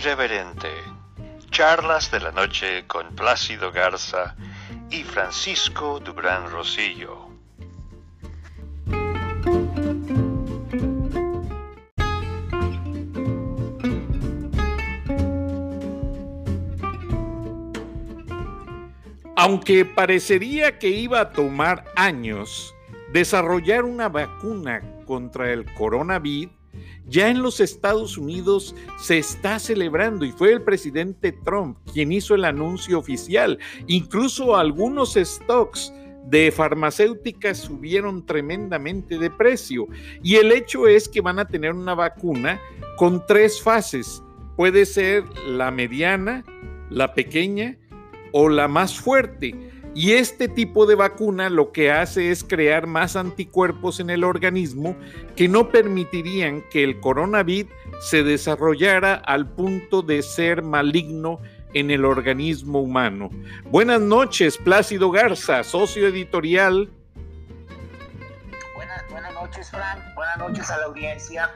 irreverente. Charlas de la noche con Plácido Garza y Francisco Dubrán Rosillo. Aunque parecería que iba a tomar años desarrollar una vacuna contra el coronavirus, ya en los Estados Unidos se está celebrando y fue el presidente Trump quien hizo el anuncio oficial. Incluso algunos stocks de farmacéuticas subieron tremendamente de precio. Y el hecho es que van a tener una vacuna con tres fases. Puede ser la mediana, la pequeña o la más fuerte. Y este tipo de vacuna lo que hace es crear más anticuerpos en el organismo que no permitirían que el coronavirus se desarrollara al punto de ser maligno en el organismo humano. Buenas noches, Plácido Garza, socio editorial. Buenas, noches, Frank. Buenas noches a la audiencia.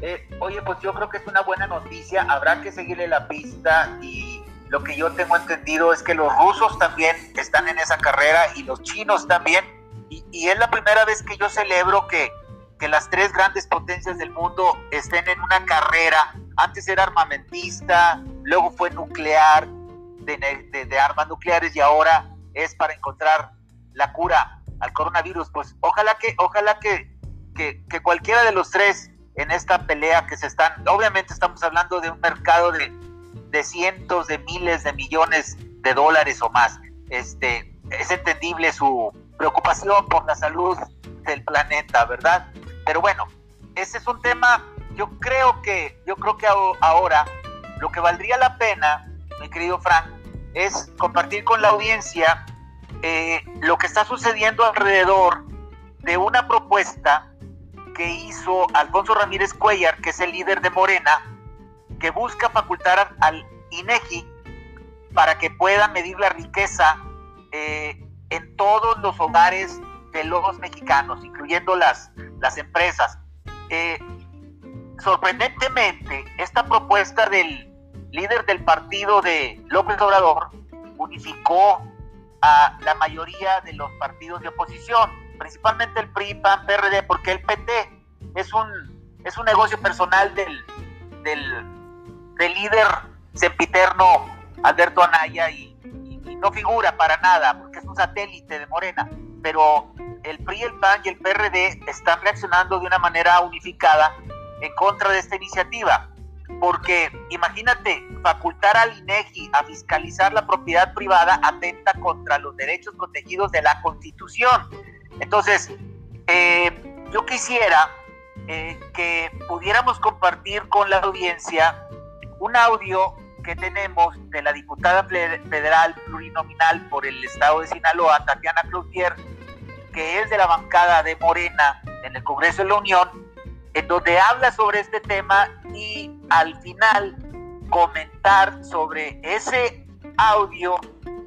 Eh, oye, pues yo creo que es una buena noticia. Habrá que seguirle la pista y lo que yo tengo entendido es que los rusos también están en esa carrera y los chinos también. Y, es la primera vez que yo celebro que, que las tres grandes potencias del mundo estén en una carrera. Antes era armamentista, luego fue nuclear, de, armas nucleares y ahora es para encontrar la cura al coronavirus. Pues ojalá que, ojalá que, que, que cualquiera de los tres en esta pelea que se están, obviamente estamos hablando de un mercado de de cientos de miles de millones de dólares o más. Este, es entendible su preocupación por la salud del planeta, ¿verdad? Pero bueno, ese es un tema, yo creo que, yo creo que ahora lo que valdría la pena, mi querido Frank, es compartir con la audiencia eh, lo que está sucediendo alrededor de una propuesta que hizo Alfonso Ramírez Cuellar, que es el líder de Morena, que busca facultar al INEGI para que pueda medir la riqueza eh, en todos los hogares de los mexicanos, incluyendo las, las empresas. Eh, sorprendentemente, esta propuesta del líder del partido de López Obrador unificó a la mayoría de los partidos de oposición, principalmente el PRI, PAN, PRD, porque el PT es un, es un negocio personal del, del del líder sempiterno Alberto Anaya y, no figura para nada porque es un satélite de Morena, pero el PRI, el PAN y el PRD están reaccionando de una manera unificada en contra de esta iniciativa. Porque imagínate, facultar al INEGI a fiscalizar la propiedad privada atenta contra los derechos protegidos de la Constitución. Entonces, eh, yo quisiera eh, que pudiéramos compartir con la audiencia un audio que tenemos de la diputada federal plurinominal por el estado de Sinaloa, Tatiana Cloutier, que es de la bancada de Morena en el Congreso de la Unión, en donde habla sobre este tema y al final comentar sobre ese audio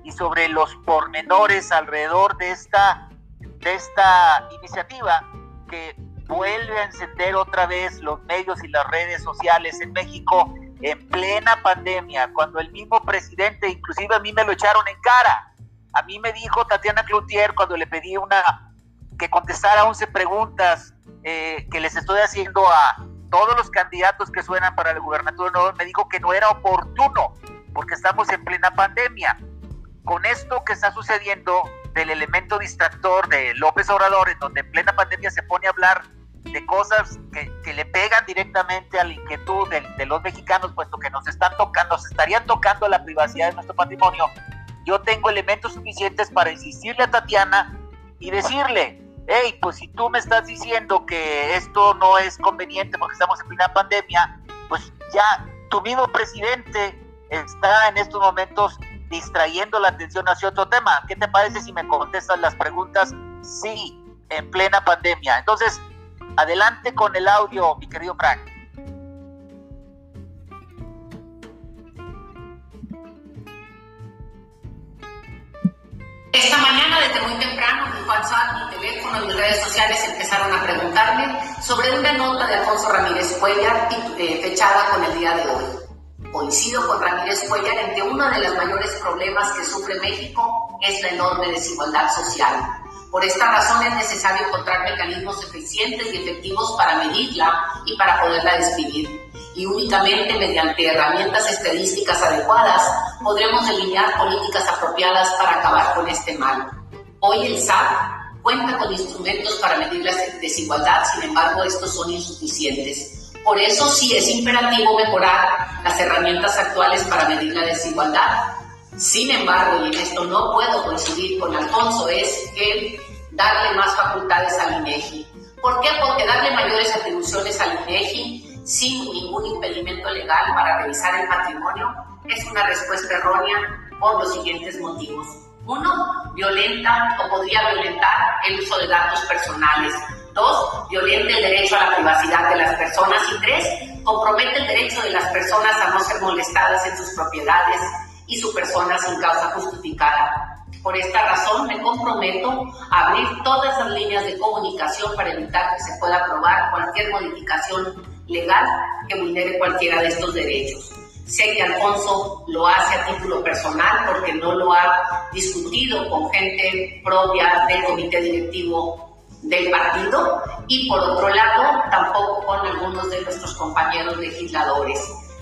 y sobre los pormenores alrededor de esta, de esta iniciativa que vuelve a encender otra vez los medios y las redes sociales en México en plena pandemia, cuando el mismo presidente, inclusive a mí me lo echaron en cara. A mí me dijo Tatiana Cloutier cuando le pedí una que contestara 11 preguntas eh, que les estoy haciendo a todos los candidatos que suenan para el gubernador, me dijo que no era oportuno porque estamos en plena pandemia. Con esto que está sucediendo del elemento distractor de López Obrador, en donde en plena pandemia se pone a hablar de cosas que, le pegan directamente a la inquietud de, los mexicanos, puesto que nos están tocando, nos estarían tocando la privacidad de nuestro patrimonio, yo tengo elementos suficientes para insistirle a Tatiana y decirle, hey, pues si tú me estás diciendo que esto no es conveniente porque estamos en plena pandemia, pues ya tu mismo presidente está en estos momentos distrayendo la atención hacia otro tema. ¿Qué te parece si me contestas las preguntas? Sí, en plena pandemia. Entonces, Adelante con el audio, mi querido Frank. Esta mañana, desde muy temprano, mi WhatsApp, mi teléfono y redes sociales empezaron a preguntarme sobre una nota de Alfonso Ramírez Cuellar eh, fechada con el día de hoy. Coincido con Ramírez Cuellar en que uno de los mayores problemas que sufre México es la enorme desigualdad social. Por esta razón es necesario encontrar mecanismos eficientes y efectivos para medirla y para poderla describir. Y únicamente mediante herramientas estadísticas adecuadas podremos delinear políticas apropiadas para acabar con este mal. Hoy el SAT cuenta con instrumentos para medir la desigualdad, sin embargo estos son insuficientes. Por eso sí es imperativo mejorar las herramientas actuales para medir la desigualdad. Sin embargo, y en esto no puedo coincidir con Alfonso, es que darle más facultades al INEGI. ¿Por qué? Porque darle mayores atribuciones al INEGI sin ningún impedimento legal para revisar el patrimonio es una respuesta errónea por los siguientes motivos. Uno, violenta o podría violentar el uso de datos personales Dos, violenta el derecho a la privacidad de las personas. Y tres, compromete el derecho de las personas a no ser molestadas en sus propiedades y su persona sin causa justificada. Por esta razón me comprometo a abrir todas las líneas de comunicación para evitar que se pueda aprobar cualquier modificación legal que vulnere cualquiera de estos derechos. Sé que Alfonso lo hace a título personal porque no lo ha discutido con gente propia del comité directivo del partido y por otro lado tampoco con algunos de nuestros compañeros legisladores.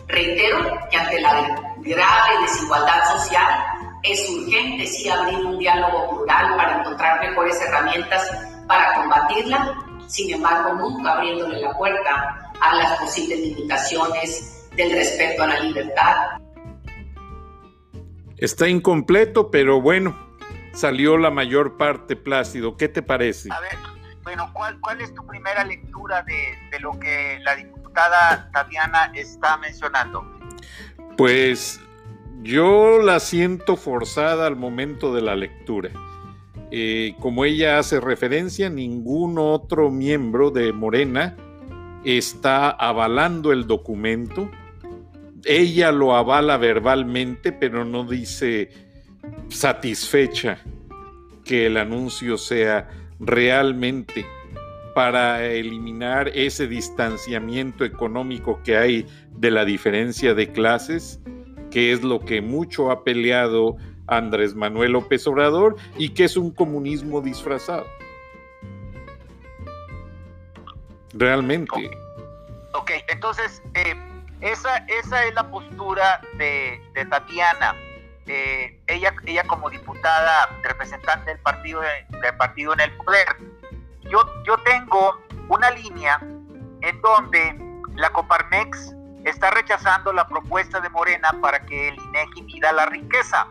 Reitero que ante la grave desigualdad social es urgente sí abrir un diálogo plural para encontrar mejores herramientas para combatirla, sin embargo nunca abriéndole la puerta a las posibles limitaciones del respeto a la libertad. Está incompleto, pero bueno, salió la mayor parte plácido. ¿Qué te parece? A ver, bueno, ¿cuál, cuál es tu primera lectura de, de lo que la diputada Tatiana está mencionando? Pues yo la siento forzada al momento de la lectura. Eh, como ella hace referencia, ningún otro miembro de Morena está avalando el documento. Ella lo avala verbalmente, pero no dice satisfecha que el anuncio sea realmente para eliminar ese distanciamiento económico que hay de la diferencia de clases, que es lo que mucho ha peleado Andrés Manuel López Obrador y que es un comunismo disfrazado. Realmente. Ok, entonces, eh, esa, esa es la postura de, Tatiana. Eh, ella, ella como diputada representante del partido, del partido en el poder. Yo, yo tengo una línea en donde la Coparmex está rechazando la propuesta de Morena para que el INEGI mida la riqueza.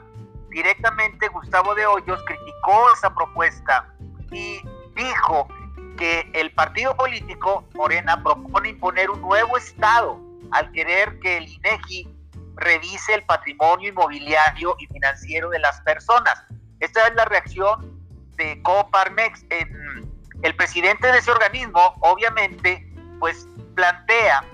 Directamente Gustavo de Hoyos criticó esa propuesta y dijo que el partido político Morena propone imponer un nuevo estado al querer que el INEGI revise el patrimonio inmobiliario y financiero de las personas. Esta es la reacción de Coparmex. el presidente de ese organismo, obviamente, pues plantea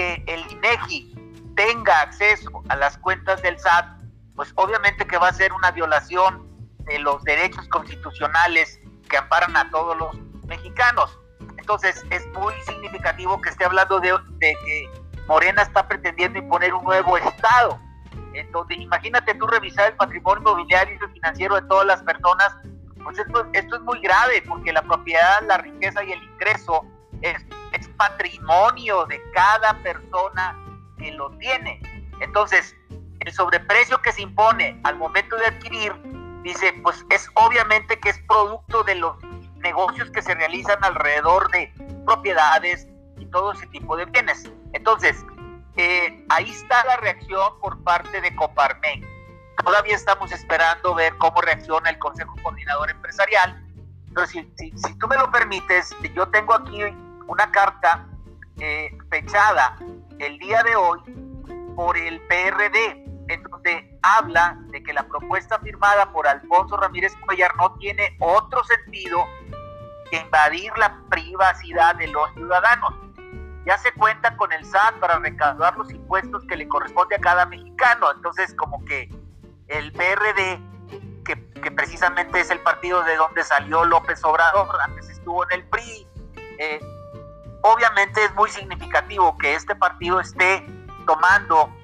que el INEGI tenga acceso a las cuentas del SAT, pues obviamente que va a ser una violación de los derechos constitucionales que amparan a todos los mexicanos. Entonces es muy significativo que esté hablando de, que Morena está pretendiendo imponer un nuevo Estado, en donde imagínate tú revisar el patrimonio inmobiliario y financiero de todas las personas, pues esto, esto es muy grave, porque la propiedad, la riqueza y el ingreso es, es patrimonio de cada persona que lo tiene. Entonces, el sobreprecio que se impone al momento de adquirir, dice, pues es obviamente que es producto de los negocios que se realizan alrededor de propiedades y todo ese tipo de bienes. Entonces, eh, ahí está la reacción por parte de Coparmex. Todavía estamos esperando ver cómo reacciona el Consejo Coordinador Empresarial. Pero si, tú me lo permites, yo tengo aquí una carta eh, fechada el día de hoy por el PRD, en donde habla de que la propuesta firmada por Alfonso Ramírez Cuellar no tiene otro sentido que invadir la privacidad de los ciudadanos ya se cuenta con el SAT para recaudar los impuestos que le corresponde a cada mexicano. Entonces, como que el PRD, que, precisamente es el partido de donde salió López Obrador, antes estuvo en el PRI, eh, obviamente es muy significativo que este partido esté tomando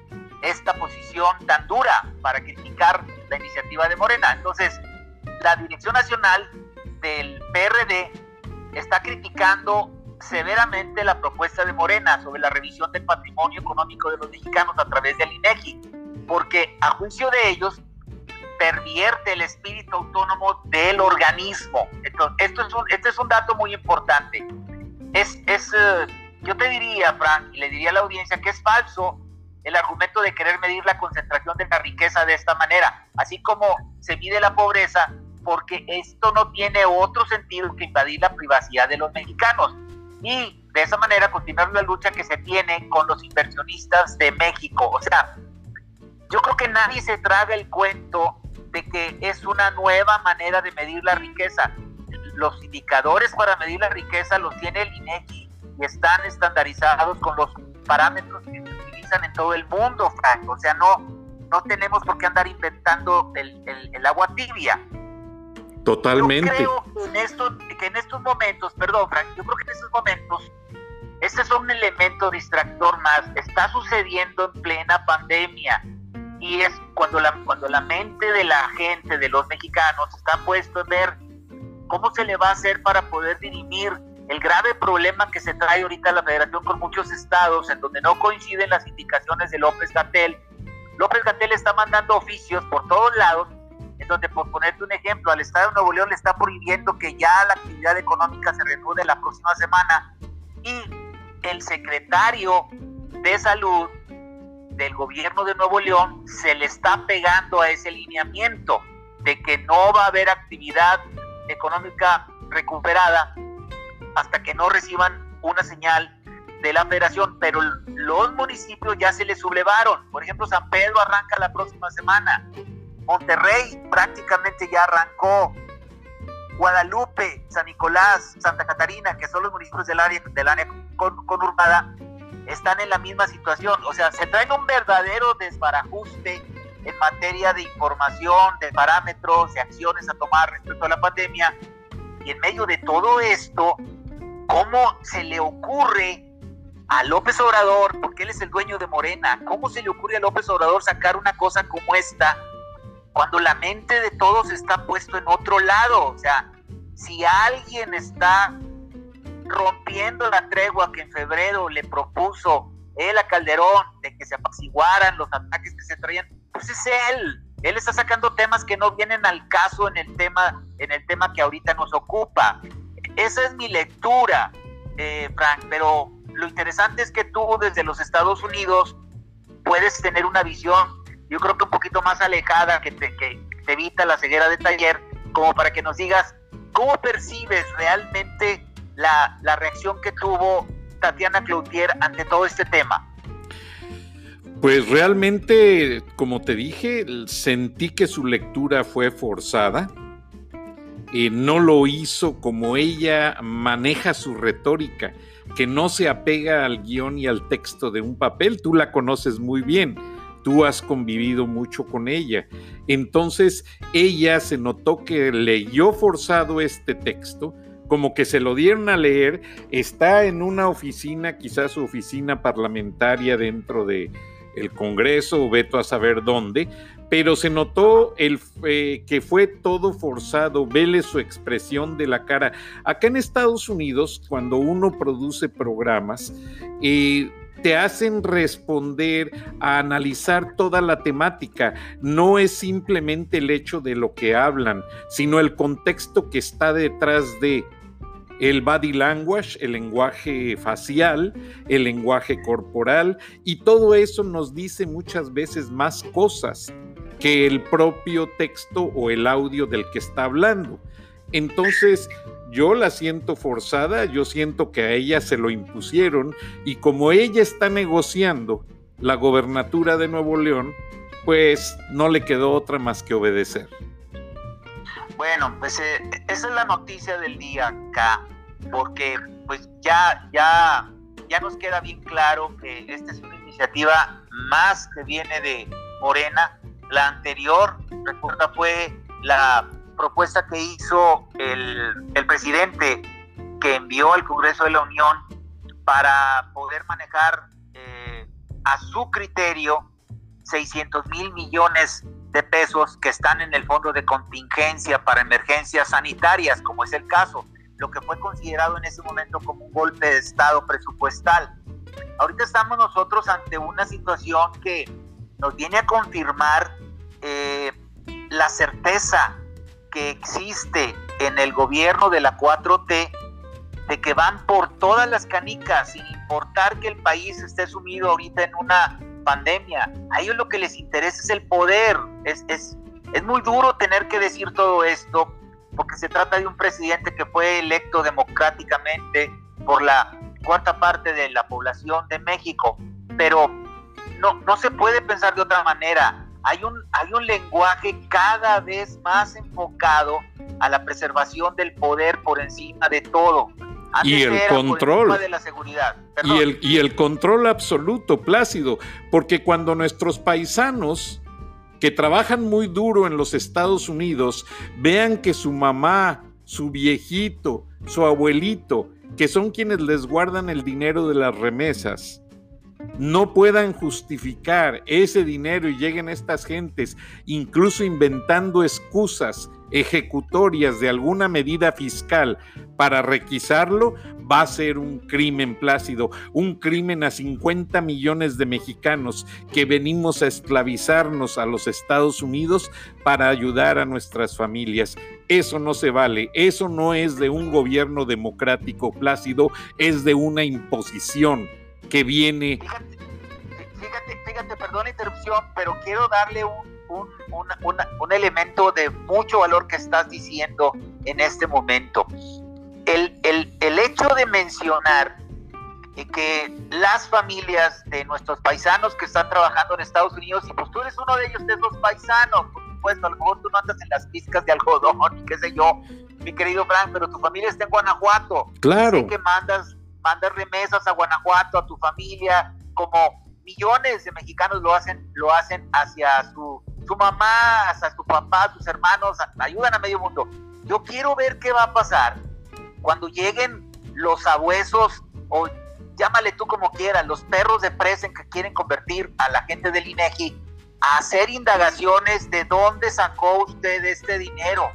esta posición tan dura para criticar la iniciativa de Morena. Entonces, la Dirección Nacional del PRD está criticando severamente la propuesta de Morena sobre la revisión del patrimonio económico de los mexicanos a través del INEGI, porque a juicio de ellos pervierte el espíritu autónomo del organismo. Entonces, esto este es un dato muy importante. Es, es eh, yo te diría, Frank, y le diría a la audiencia que es falso el argumento de querer medir la concentración de la riqueza de esta manera, así como se mide la pobreza, porque esto no tiene otro sentido que invadir la privacidad de los mexicanos. Y de esa manera continuar la lucha que se tiene con los inversionistas de México. O sea, yo creo que nadie se traga el cuento de que es una nueva manera de medir la riqueza. Los indicadores para medir la riqueza los tiene el INEGI y están estandarizados con los parámetros que se utilizan en todo el mundo, Frank. O sea, no, no tenemos por qué andar inventando el, el, agua tibia. Totalmente. Yo creo que en, estos, que en estos momentos, perdón, Frank, yo creo que en estos momentos, este es un elemento distractor más. Está sucediendo en plena pandemia y es cuando la, cuando la mente de la gente, de los mexicanos, está puesto en ver cómo se le va a hacer para poder dirimir el grave problema que se trae ahorita la federación con muchos estados en donde no coinciden las indicaciones de López Gatel. López Gatel está mandando oficios por todos lados, en donde por ponerte un ejemplo, al estado de Nuevo León le está prohibiendo que ya la actividad económica se reanude la próxima semana y el secretario de salud del gobierno de Nuevo León se le está pegando a ese lineamiento de que no va a haber actividad económica recuperada hasta que no reciban una señal de la federación, pero los municipios ya se les sublevaron. Por ejemplo, San Pedro arranca la próxima semana, Monterrey prácticamente ya arrancó, Guadalupe, San Nicolás, Santa Catarina, que son los municipios del área, del área conurbada, están en la misma situación. O sea, se traen un verdadero desbarajuste en materia de información, de parámetros, de acciones a tomar respecto a la pandemia. Y en medio de todo esto, ¿cómo se le ocurre a López Obrador, porque él es el dueño de Morena, cómo se le ocurre a López Obrador sacar una cosa como esta cuando la mente de todos está puesto en otro lado? O sea, si alguien está rompiendo la tregua que en febrero le propuso él a Calderón de que se apaciguaran los ataques que se traían, pues es él. Él está sacando temas que no vienen al caso en el tema, en el tema que ahorita nos ocupa. Esa es mi lectura, eh, Frank, pero lo interesante es que tú desde los Estados Unidos puedes tener una visión, yo creo que un poquito más alejada, que te, que te evita la ceguera de taller, como para que nos digas cómo percibes realmente la, la reacción que tuvo Tatiana Cloutier ante todo este tema. Pues realmente, como te dije, sentí que su lectura fue forzada. y no lo hizo como ella maneja su retórica, que no se apega al guion y al texto de un papel. Tú la conoces muy bien, tú has convivido mucho con ella. Entonces, ella se notó que leyó forzado este texto como que se lo dieron a leer, está en una oficina, quizás su oficina parlamentaria dentro de el Congreso, veto a saber dónde, pero se notó el, eh, que fue todo forzado, vele su expresión de la cara. Acá en Estados Unidos, cuando uno produce programas, eh, te hacen responder a analizar toda la temática. No es simplemente el hecho de lo que hablan, sino el contexto que está detrás de el body language, el lenguaje facial, el lenguaje corporal, y todo eso nos dice muchas veces más cosas que el propio texto o el audio del que está hablando. Entonces, yo la siento forzada, yo siento que a ella se lo impusieron y como ella está negociando la gobernatura de Nuevo León, pues no le quedó otra más que obedecer. Bueno, pues eh, esa es la noticia del día acá, porque pues ya, ya, ya nos queda bien claro que esta es una iniciativa más que viene de Morena. La anterior, recuerda, fue la propuesta que hizo el, el presidente que envió al Congreso de la Unión para poder manejar eh, a su criterio 600 mil millones de pesos que están en el fondo de contingencia para emergencias sanitarias, como es el caso, lo que fue considerado en ese momento como un golpe de Estado presupuestal. Ahorita estamos nosotros ante una situación que nos viene a confirmar eh, la certeza que existe en el gobierno de la 4T de que van por todas las canicas sin importar que el país esté sumido ahorita en una pandemia. A ellos lo que les interesa es el poder. Es, es, es muy duro tener que decir todo esto porque se trata de un presidente que fue electo democráticamente por la cuarta parte de la población de México, pero no, no se puede pensar de otra manera. Hay un, hay un lenguaje cada vez más enfocado a la preservación del poder por encima de todo y el control. De la seguridad. Y el, y el control absoluto, Plácido, porque cuando nuestros paisanos que trabajan muy duro en los Estados Unidos vean que su mamá, su viejito, su abuelito, que son quienes les guardan el dinero de las remesas, no puedan justificar ese dinero y lleguen estas gentes incluso inventando excusas ejecutorias de alguna medida fiscal para requisarlo, va a ser un crimen plácido, un crimen a 50 millones de mexicanos que venimos a esclavizarnos a los Estados Unidos para ayudar a nuestras familias. Eso no se vale, eso no es de un gobierno democrático plácido, es de una imposición que viene... Fíjate, fíjate, perdón la interrupción, pero quiero darle un un, un, elemento de mucho valor que estás diciendo en este momento. El, el, el hecho de mencionar que las familias de nuestros paisanos que están trabajando en Estados Unidos, y pues tú eres uno de ellos, de esos paisanos, por supuesto, a lo mejor tú no andas en las pizcas de algodón y qué sé yo, mi querido Frank, pero tu familia está en Guanajuato. Claro. Sé que mandas, mandas remesas a Guanajuato, a tu familia, como millones de mexicanos lo hacen, lo hacen hacia su su mamá, hasta su papá, sus hermanos, ayudan a medio mundo. Yo quiero ver qué va a pasar cuando lleguen los abuesos o llámale tú como quieras, los perros de presa en que quieren convertir a la gente del INEGI a hacer indagaciones de dónde sacó usted este dinero.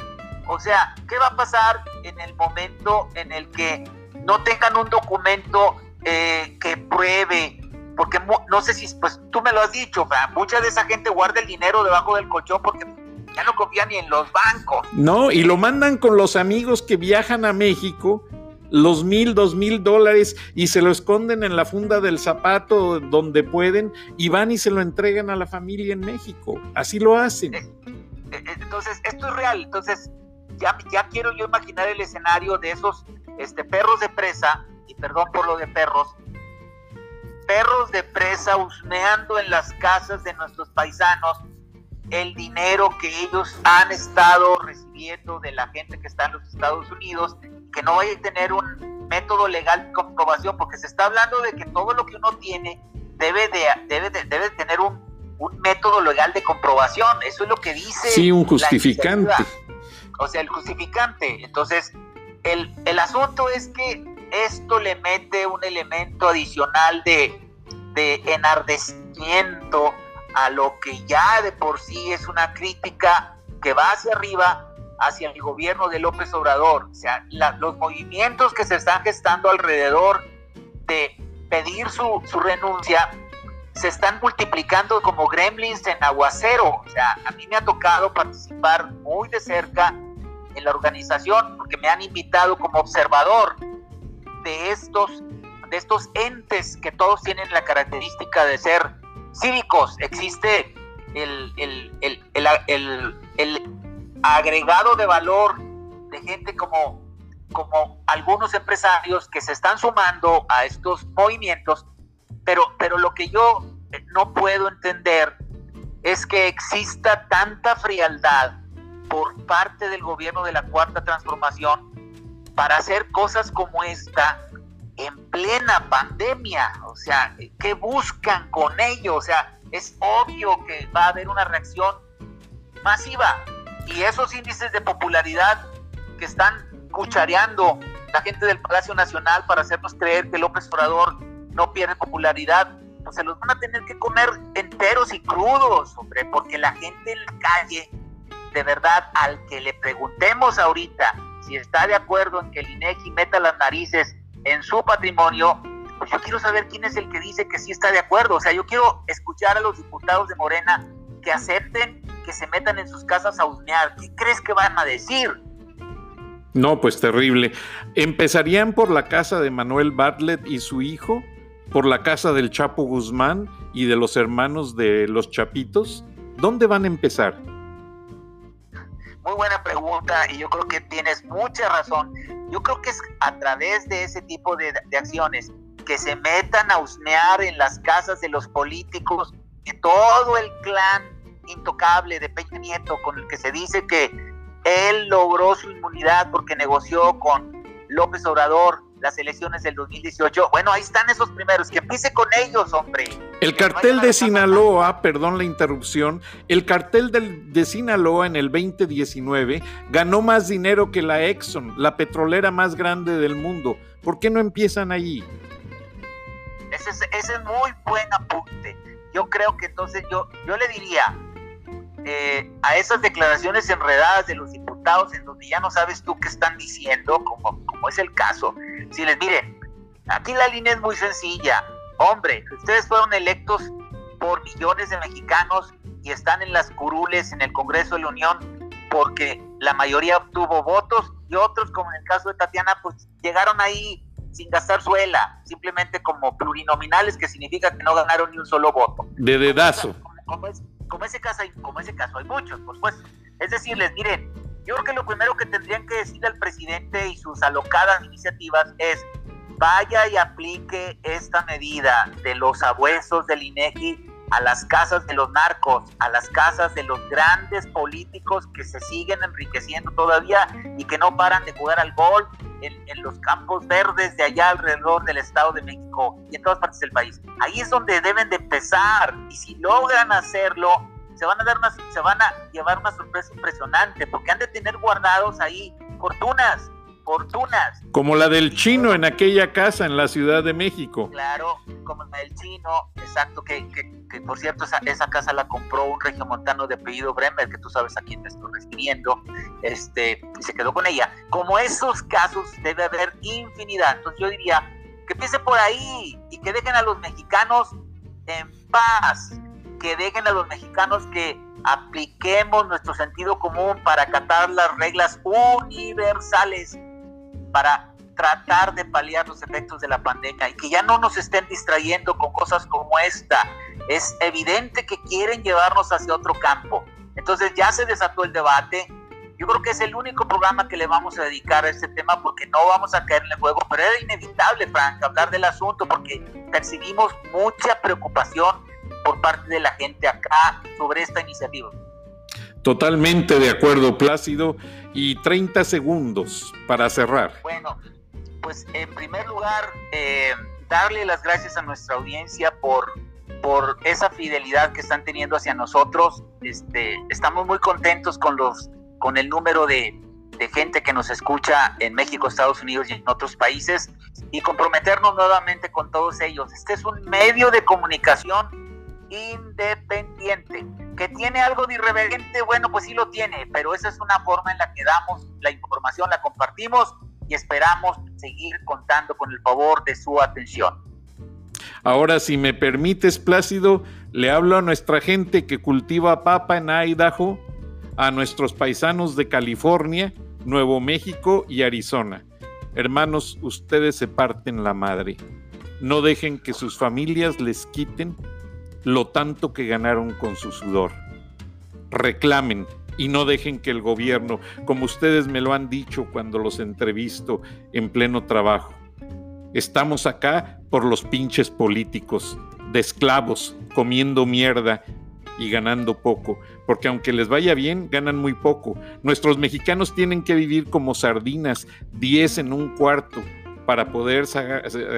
O sea, ¿qué va a pasar en el momento en el que no tengan un documento eh, que pruebe porque no sé si, pues tú me lo has dicho, mucha de esa gente guarda el dinero debajo del colchón porque ya no confía ni en los bancos. No, y lo mandan con los amigos que viajan a México, los mil, dos mil dólares, y se lo esconden en la funda del zapato donde pueden, y van y se lo entregan a la familia en México. Así lo hacen. Eh, eh, entonces, esto es real. Entonces, ya, ya quiero yo imaginar el escenario de esos este, perros de presa, y perdón por lo de perros, perros de presa husmeando en las casas de nuestros paisanos el dinero que ellos han estado recibiendo de la gente que está en los Estados Unidos, que no vaya a tener un método legal de comprobación, porque se está hablando de que todo lo que uno tiene debe de, debe debe tener un, un método legal de comprobación. Eso es lo que dice. Sí, un justificante. O sea, el justificante. Entonces, el, el asunto es que esto le mete un elemento adicional de, enardecimiento a lo que ya de por sí es una crítica que va hacia arriba, hacia el gobierno de López Obrador. O sea, los movimientos que se están gestando alrededor de pedir su, su, renuncia se están multiplicando como gremlins en aguacero. O sea, a mí me ha tocado participar muy de cerca en la organización porque me han invitado como observador de estos, de estos entes que todos tienen la característica de ser cívicos. Existe el, el, agregado de valor de gente como, como algunos empresarios que se están sumando a estos movimientos, pero, pero lo que yo no puedo entender es que exista tanta frialdad por parte del gobierno de la Cuarta Transformación para hacer cosas como esta en plena pandemia. O sea, ¿qué buscan con ello? O sea, es obvio que va a haber una reacción masiva. Y esos índices de popularidad que están cuchareando la gente del Palacio Nacional para hacernos creer que López Obrador no pierde popularidad, pues se los van a tener que comer enteros y crudos, hombre, porque la gente en la calle, de verdad, al que le preguntemos ahorita si está de acuerdo en que el INEGI meta las narices en su patrimonio, pues yo quiero saber quién es el que dice que sí está de acuerdo. O sea, yo quiero escuchar a los diputados de Morena que acepten que se metan en sus casas a husmear. ¿Qué crees que van a decir? No, pues terrible. ¿Empezarían por la casa de Manuel Bartlett y su hijo? ¿Por la casa del Chapo Guzmán y de los hermanos de los Chapitos? ¿Dónde van a empezar? Muy buena pregunta y yo creo que tienes mucha razón. Yo creo que es a través de ese tipo de, acciones que se metan a husmear en las casas de los políticos, y todo el clan intocable de Peña Nieto con el que se dice que él logró su inmunidad porque negoció con López Obrador las elecciones del 2018. Bueno, ahí están esos primeros, que empiece con ellos, hombre. El cartel de Sinaloa, perdón la interrupción, el cartel de Sinaloa en el 2019 ganó más dinero que la Exxon, la petrolera más grande del mundo. ¿Por qué no empiezan allí? Ese es, ese es muy buen apunte. Yo creo que entonces yo, yo le diría, eh, a esas declaraciones enredadas de los diputados en donde ya no sabes tú qué están diciendo, como, como es el caso, si les miren, aquí la línea es muy sencilla. Hombre, ustedes fueron electos por millones de mexicanos y están en las curules en el Congreso de la Unión porque la mayoría obtuvo votos y otros, como en el caso de Tatiana, pues llegaron ahí sin gastar suela, simplemente como plurinominales, que significa que no ganaron ni un solo voto. De dedazo. Como, como ese caso hay, como ese caso hay muchos, por supuesto. Es decirles, miren, yo creo que lo primero que tendrían que decir al presidente y sus alocadas iniciativas es vaya y aplique esta medida de los abuesos del INEGI a las casas de los narcos, a las casas de los grandes políticos que se siguen enriqueciendo todavía y que no paran de jugar al golf en, en, los campos verdes de allá alrededor del Estado de México y en todas partes del país. Ahí es donde deben de empezar y si logran hacerlo, se van a dar se van a llevar una sorpresa impresionante porque han de tener guardados ahí fortunas fortunas. Como la del chino en aquella casa en la Ciudad de México. Claro, como la del chino, exacto, que, que, por cierto esa, esa, casa la compró un regiomontano de apellido Bremer, que tú sabes a quién me estoy refiriendo, este, y se quedó con ella. Como esos casos debe haber infinidad. Entonces yo diría que empiece por ahí y que dejen a los mexicanos en paz, que dejen a los mexicanos que apliquemos nuestro sentido común para acatar las reglas universales para tratar de paliar los efectos de la pandemia y que ya no nos estén distrayendo con cosas como esta. Es evidente que quieren llevarnos hacia otro campo. Entonces ya se desató el debate. Yo creo que es el único programa que le vamos a dedicar a este tema porque no vamos a caer en el juego, pero era inevitable, Frank, hablar del asunto porque percibimos mucha preocupación por parte de la gente acá sobre esta iniciativa. Totalmente de acuerdo, Plácido. Y 30 segundos para cerrar. Bueno, pues en primer lugar, eh, darle las gracias a nuestra audiencia por, por esa fidelidad que están teniendo hacia nosotros. Este, estamos muy contentos con, los, con el número de, de gente que nos escucha en México, Estados Unidos y en otros países y comprometernos nuevamente con todos ellos. Este es un medio de comunicación independiente. ¿Que tiene algo de irreverente? Bueno, pues sí lo tiene, pero esa es una forma en la que damos la información, la compartimos y esperamos seguir contando con el favor de su atención. Ahora, si me permites, Plácido, le hablo a nuestra gente que cultiva papa en Idaho, a nuestros paisanos de California, Nuevo México y Arizona. Hermanos, ustedes se parten la madre. No dejen que sus familias les quiten lo tanto que ganaron con su sudor. Reclamen y no dejen que el gobierno, como ustedes me lo han dicho cuando los entrevisto en pleno trabajo, estamos acá por los pinches políticos, de esclavos, comiendo mierda y ganando poco, porque aunque les vaya bien, ganan muy poco. Nuestros mexicanos tienen que vivir como sardinas, 10 en un cuarto, para poder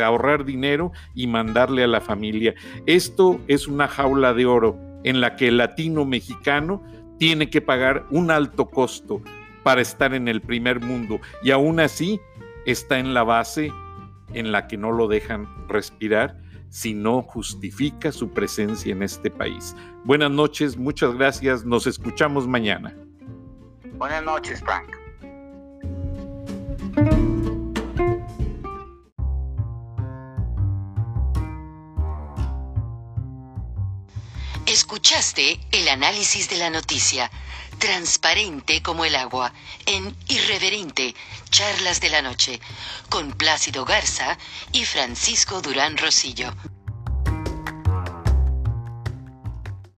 ahorrar dinero y mandarle a la familia. Esto es una jaula de oro en la que el latino mexicano tiene que pagar un alto costo para estar en el primer mundo y aún así está en la base en la que no lo dejan respirar si no justifica su presencia en este país. Buenas noches, muchas gracias, nos escuchamos mañana. Buenas noches, Frank. Escuchaste el análisis de la noticia, transparente como el agua, en Irreverente, Charlas de la Noche, con Plácido Garza y Francisco Durán Rosillo.